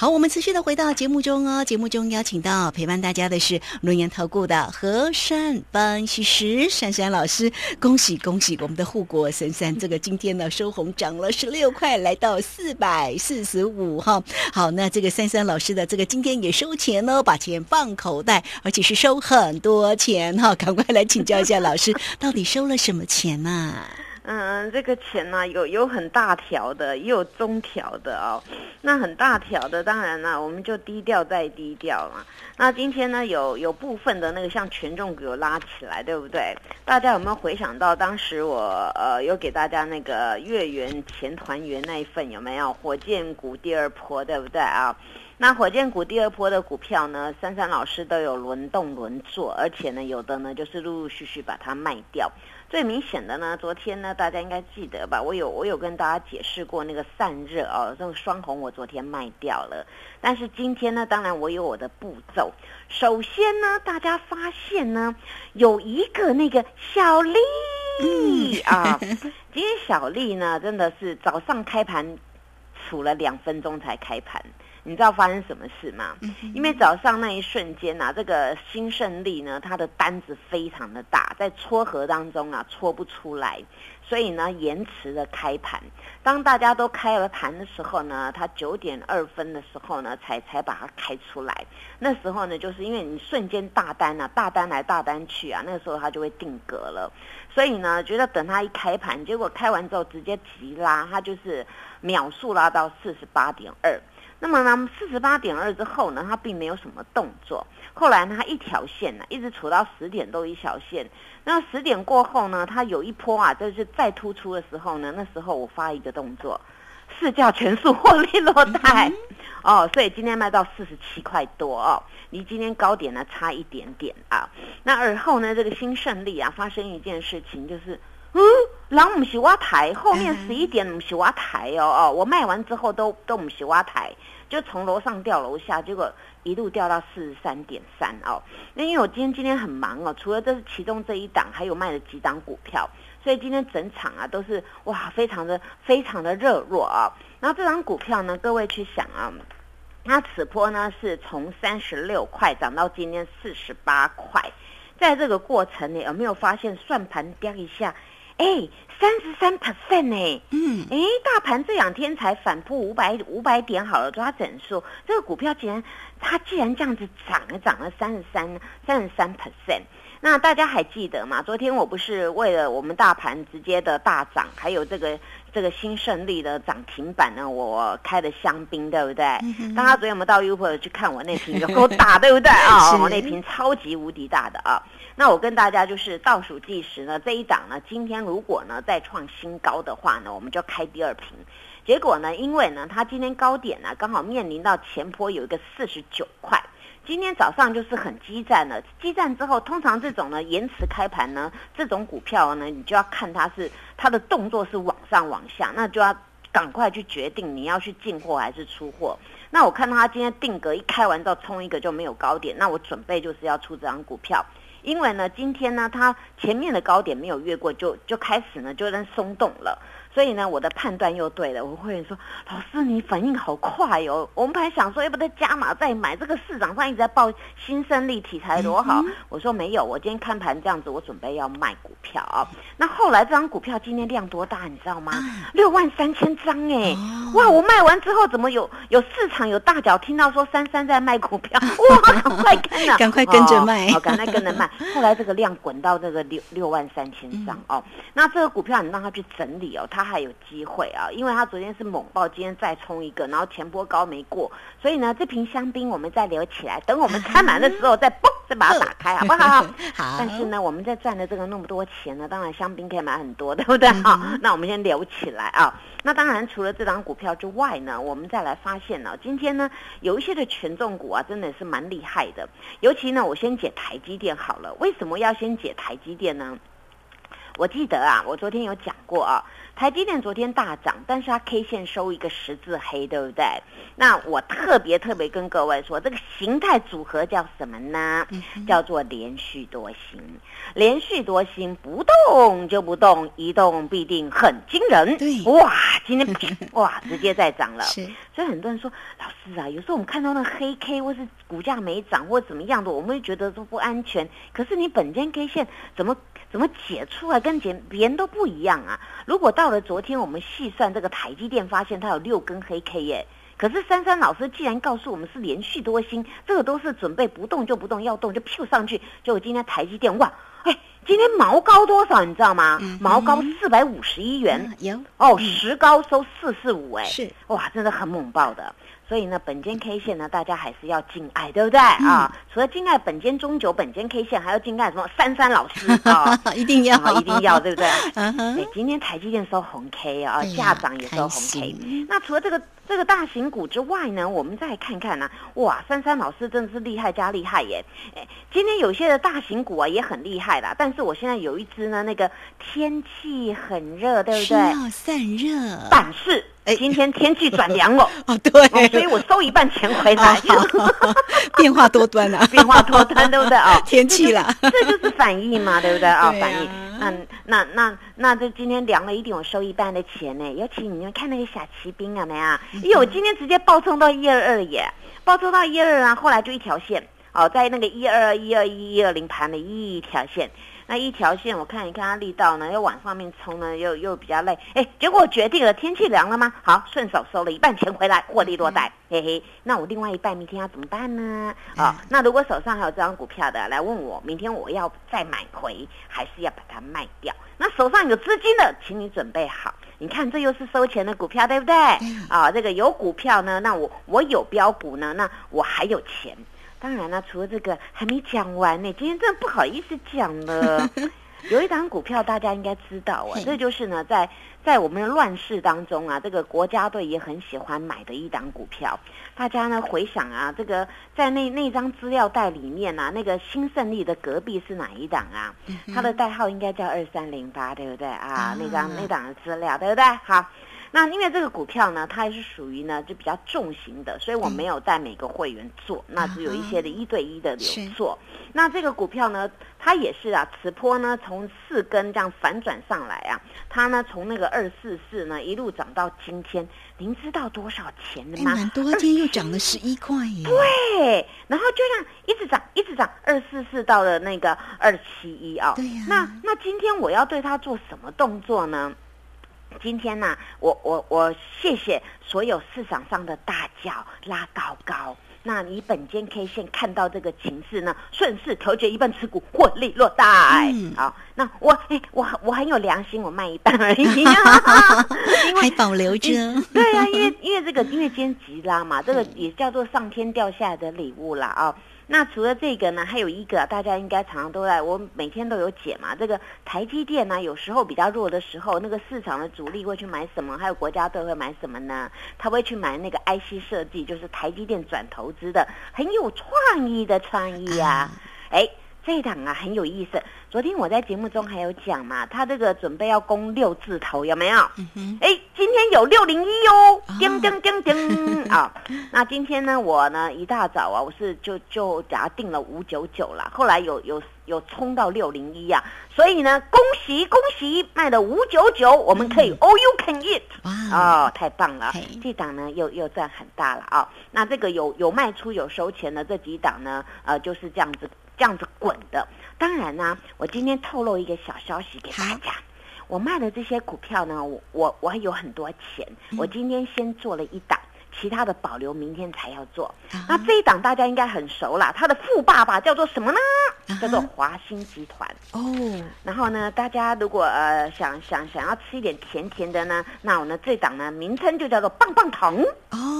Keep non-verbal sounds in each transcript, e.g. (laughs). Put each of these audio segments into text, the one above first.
好，我们持续的回到节目中哦。节目中邀请到陪伴大家的是轮研投顾的和善分析师珊珊老师，恭喜恭喜我们的护国神山，这个今天呢收红涨了十六块，来到四百四十五哈。好，那这个珊珊老师的这个今天也收钱哦，把钱放口袋，而且是收很多钱哈。赶快来请教一下老师，到底收了什么钱呢？嗯，这个钱呢，有有很大条的，也有中条的哦。那很大条的，当然了，我们就低调再低调嘛。那今天呢，有有部分的那个像权重股有拉起来，对不对？大家有没有回想到当时我呃有给大家那个月圆前团圆那一份有没有？火箭股第二波，对不对啊？那火箭股第二波的股票呢，珊珊老师都有轮动轮做，而且呢，有的呢就是陆陆续续把它卖掉。最明显的呢，昨天呢，大家应该记得吧？我有我有跟大家解释过那个散热哦，这个双红我昨天卖掉了。但是今天呢，当然我有我的步骤。首先呢，大家发现呢，有一个那个小丽啊，今天小丽呢，真的是早上开盘，数了两分钟才开盘。你知道发生什么事吗？因为早上那一瞬间呐，这个新胜利呢，它的单子非常的大，在撮合当中啊，撮不出来，所以呢，延迟了开盘。当大家都开了盘的时候呢，它九点二分的时候呢，才才把它开出来。那时候呢，就是因为你瞬间大单啊，大单来大单去啊，那个时候它就会定格了。所以呢，觉得等它一开盘，结果开完之后直接急拉，它就是秒速拉到四十八点二。那么呢，四十八点二之后呢，它并没有什么动作。后来呢，它一条线呢，一直处到十点都一小线。那十点过后呢，它有一波啊，就是再突出的时候呢，那时候我发一个动作，市价全数获利落袋。哦，所以今天卖到四十七块多哦，离今天高点呢差一点点啊。那而后呢，这个新胜利啊，发生一件事情就是。嗯，狼不是挖台，后面十一点唔是挖台哦哦，我卖完之后都都唔是挖台，就从楼上掉楼下，结果一路掉到四十三点三哦。那因为我今天今天很忙哦，除了这是其中这一档，还有卖了几档股票，所以今天整场啊都是哇，非常的非常的热络啊。然后这张股票呢，各位去想啊，它此波呢是从三十六块涨到今天四十八块，在这个过程里有没有发现算盘掉一下？哎，三十三 percent 呢？嗯，哎，大盘这两天才反扑五百五百点，好了抓整数，这个股票竟然它既然这样子涨了，涨了三十三三十三 percent。那大家还记得吗？昨天我不是为了我们大盘直接的大涨，还有这个这个新胜利的涨停板呢，我开的香槟，对不对？大家昨天有没有到 u p 去看我那瓶 (laughs) 有够大，对不对 (laughs) 啊？我那瓶超级无敌大的啊！那我跟大家就是倒数计时呢，这一档呢，今天如果呢再创新高的话呢，我们就开第二瓶。结果呢，因为呢，它今天高点呢刚好面临到前坡有一个四十九块，今天早上就是很激战了。激战之后，通常这种呢延迟开盘呢，这种股票呢，你就要看它是它的动作是往上往下，那就要赶快去决定你要去进货还是出货。那我看到它今天定格一开完之后冲一个就没有高点，那我准备就是要出这张股票。因为呢，今天呢，它前面的高点没有越过，就就开始呢，就在松动了。所以呢，我的判断又对了。我会员说：“老师，你反应好快哦！”我们本来想说要不再加码再买，这个市场上一直在报新生力题材多好。我说没有，我今天看盘这样子，我准备要卖股票啊。那后来这张股票今天量多大，你知道吗？六万三千张哎！哇，我卖完之后怎么有有市场有大脚听到说珊珊在卖股票？(laughs) 哇，赶快跟啊！赶快跟着卖，好，赶快跟着卖。后来这个量滚到这个六六万三千张哦。那这个股票你让他去整理哦，它。还有机会啊，因为它昨天是猛爆，今天再冲一个，然后前波高没过，所以呢，这瓶香槟我们再留起来，等我们开满的时候再嘣，再把它打开，好不好？(laughs) 好。但是呢，我们在赚的这个那么多钱呢，当然香槟可以买很多，对不对？好，(laughs) 那我们先留起来啊。那当然，除了这张股票之外呢，我们再来发现呢，今天呢，有一些的权重股啊，真的是蛮厉害的。尤其呢，我先解台积电好了。为什么要先解台积电呢？我记得啊，我昨天有讲过啊。台积电昨天大涨，但是它 K 线收一个十字黑，对不对？那我特别特别跟各位说，这个形态组合叫什么呢？叫做连续多星。连续多星不动就不动，一动必定很惊人。对，哇，今天 (laughs) 哇直接再涨了。是，所以很多人说，老师啊，有时候我们看到那黑 K 或是股价没涨或怎么样的，我们会觉得说不安全。可是你本间 K 线怎么？怎么解出来跟别别人都不一样啊？如果到了昨天，我们细算这个台积电，发现它有六根黑 K 耶。可是珊珊老师既然告诉我们是连续多星，这个都是准备不动就不动，要动就 Q 上去。结果今天台积电哇，哎，今天毛高多少你知道吗？毛高四百五十一元，有哦，实高收四四五哎，是哇，真的很猛爆的。所以呢，本间 K 线呢，大家还是要敬爱，对不对啊？除了敬爱本间中九、本间 K 线，还要敬爱什么珊珊老师 (laughs) 啊？一定要，一定要，对不对？(laughs) 哎，今天台积电收红 K 啊，下涨也收红 K。那除了这个这个大型股之外呢，我们再看看呢，哇，珊珊老师真的是厉害加厉害耶！哎，今天有些的大型股啊也很厉害啦，但是我现在有一只呢，那个天气很热，对不对？要散热，但是。哎，今天天气转凉了哦，(laughs) 对，所以我收一半钱回来，(laughs) 变化多端啊，(laughs) 变化多端，对不对啊？天气啦，这就是反应嘛，对不对啊？反应，那那那那这今天凉了一点，我收一半的钱呢。尤其你们看那个小骑兵啊没啊？因为我今天直接暴冲到一二二耶，暴冲到一二二，后来就一条线，哦，在那个一二二一二一一二零盘的一条线。那一条线，我看一看它力道呢，又往上面冲呢，又又比较累。哎，结果决定了，天气凉了吗？好，顺手收了一半钱回来，获利落袋。嘿嘿，那我另外一半明天要怎么办呢？啊，那如果手上还有这张股票的，来问我，明天我要再买回，还是要把它卖掉？那手上有资金的，请你准备好。你看，这又是收钱的股票，对不对？啊，这个有股票呢，那我我有标股呢，那我还有钱。当然了，除了这个还没讲完呢，今天真的不好意思讲了。(laughs) 有一档股票大家应该知道啊，这就是呢，在在我们的乱世当中啊，这个国家队也很喜欢买的一档股票。大家呢回想啊，这个在那那张资料袋里面啊，那个新胜利的隔壁是哪一档啊？它的代号应该叫二三零八，对不对啊？那张那档的资料，对不对？好。那因为这个股票呢，它是属于呢就比较重型的，所以我没有带每个会员做，那只有一些的一对一的留做。那这个股票呢，它也是啊，磁波呢从四根这样反转上来啊，它呢从那个二四四呢一路涨到今天，您知道多少钱的吗？蛮多天又涨了十一块耶。对，然后就这样一直涨，一直涨，二四四到了那个二七一啊。对呀。那那今天我要对它做什么动作呢？今天呢，我我我谢谢所有市场上的大脚拉高高。那你本间 K 线看到这个情势呢，顺势调节一半持股，获利落袋。好，那我哎，我我很有良心，我卖一半而已，(laughs) 还保留着。对啊，因为因为这个因为今天急拉嘛，这个也叫做上天掉下来的礼物啦啊。那除了这个呢，还有一个大家应该常常都在，我每天都有解嘛。这个台积电呢，有时候比较弱的时候，那个市场的主力会去买什么？还有国家队会买什么呢？他会去买那个 IC 设计，就是台积电转投资的，很有创意的创意啊。哎，这一档啊很有意思。昨天我在节目中还有讲嘛，他这个准备要攻六字头，有没有？哎，今天有六零一哟，叮叮叮叮 (laughs) 啊！那今天呢，我呢一大早啊，我是就就给他定了五九九了，后来有有有冲到六零一啊，所以呢，恭喜恭喜，卖了五九九，我们可以 all you can eat，哦，太棒了！这档呢又又赚很大了啊！那这个有有卖出有收钱的这几档呢，呃，就是这样子这样子滚的。当然呢，我今天透露一个小消息给大家，我卖的这些股票呢，我我我有很多钱，我今天先做了一档，其他的保留明天才要做。那这一档大家应该很熟了，他的富爸爸叫做什么呢？叫做华兴集团哦。然后呢，大家如果呃想想想要吃一点甜甜的呢，那我呢这档呢名称就叫做棒棒糖哦。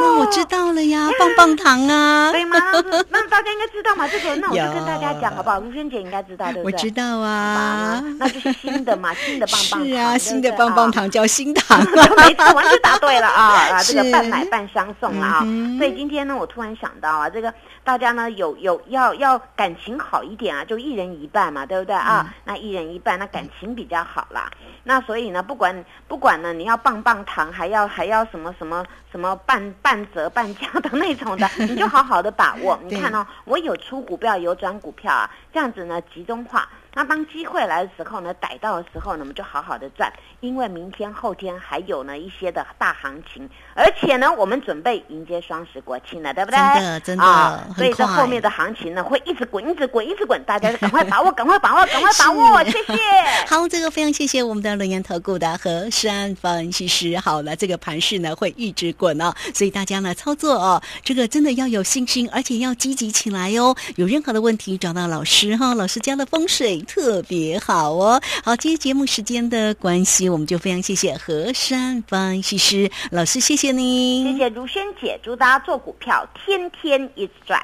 那我知道了呀，(laughs) 棒棒糖啊，对吗？那那大家应该知道嘛，这个那我 (laughs) 就跟大家讲好不好？如萱姐应该知道，对不对？我知道好啊，那就是新的嘛，新的棒棒糖。是啊，新的棒棒。啊糖叫新糖，(laughs) 没错，完全答对了啊！啊，这个半买半相送了啊！嗯所以今天呢，我突然想到啊，这个大家呢有有要要感情好一点啊，就一人一半嘛，对不对啊？嗯那一人一半，那感情比较好啦。那所以呢，不管不管呢，你要棒棒糖，还要还要什么什么什么半半折半价的那种的，你就好好的把握。(laughs) 你看哦，我有出股票，有转股票啊，这样子呢集中化。那当机会来的时候呢，逮到的时候呢，我们就好好的赚，因为明天后天还有呢一些的大行情，而且呢，我们准备迎接双十国庆了，对不对？真的真的啊，所以这后面的行情呢，会一直滚，一直滚，一直滚，大家就赶快把握，赶快把握，赶快把握，(laughs) 谢谢。(laughs) 好，这个非常谢谢我们的轮研投顾的和山分析师。好了，这个盘势呢会一直滚哦，所以大家呢操作哦，这个真的要有信心，而且要积极起来哦。有任何的问题找到老师哈，老师家的风水特别好哦。好，今天节目时间的关系，我们就非常谢谢何山分析师老师，谢谢您，谢谢如萱姐，祝大家做股票天天一直赚。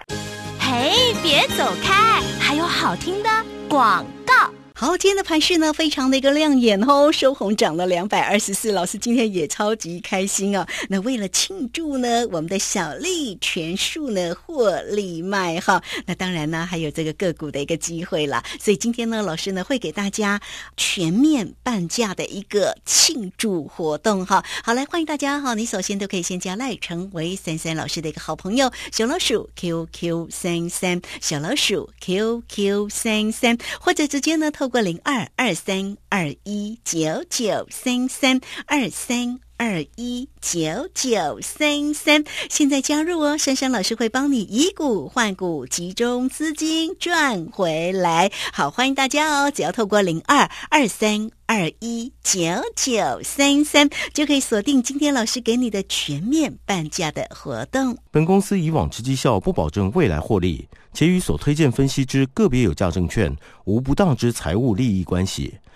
嘿，别走开，还有好听的广告。好，今天的盘势呢，非常的一个亮眼哦，收红涨了两百二十四。老师今天也超级开心哦。那为了庆祝呢，我们的小利全数呢获利卖哈。那当然呢，还有这个个股的一个机会啦。所以今天呢，老师呢会给大家全面半价的一个庆祝活动哈。好，来欢迎大家哈，你首先都可以先加赖成为三三老师的一个好朋友，小老鼠 QQ 三三，小老鼠 QQ 三三，或者直接呢过零二二三二一九九三三二三。二一九九三三，现在加入哦，珊珊老师会帮你以股换股，集中资金赚回来。好，欢迎大家哦，只要透过零二二三二一九九三三，就可以锁定今天老师给你的全面半价的活动。本公司以往之绩效不保证未来获利，且与所推荐分析之个别有价证券无不当之财务利益关系。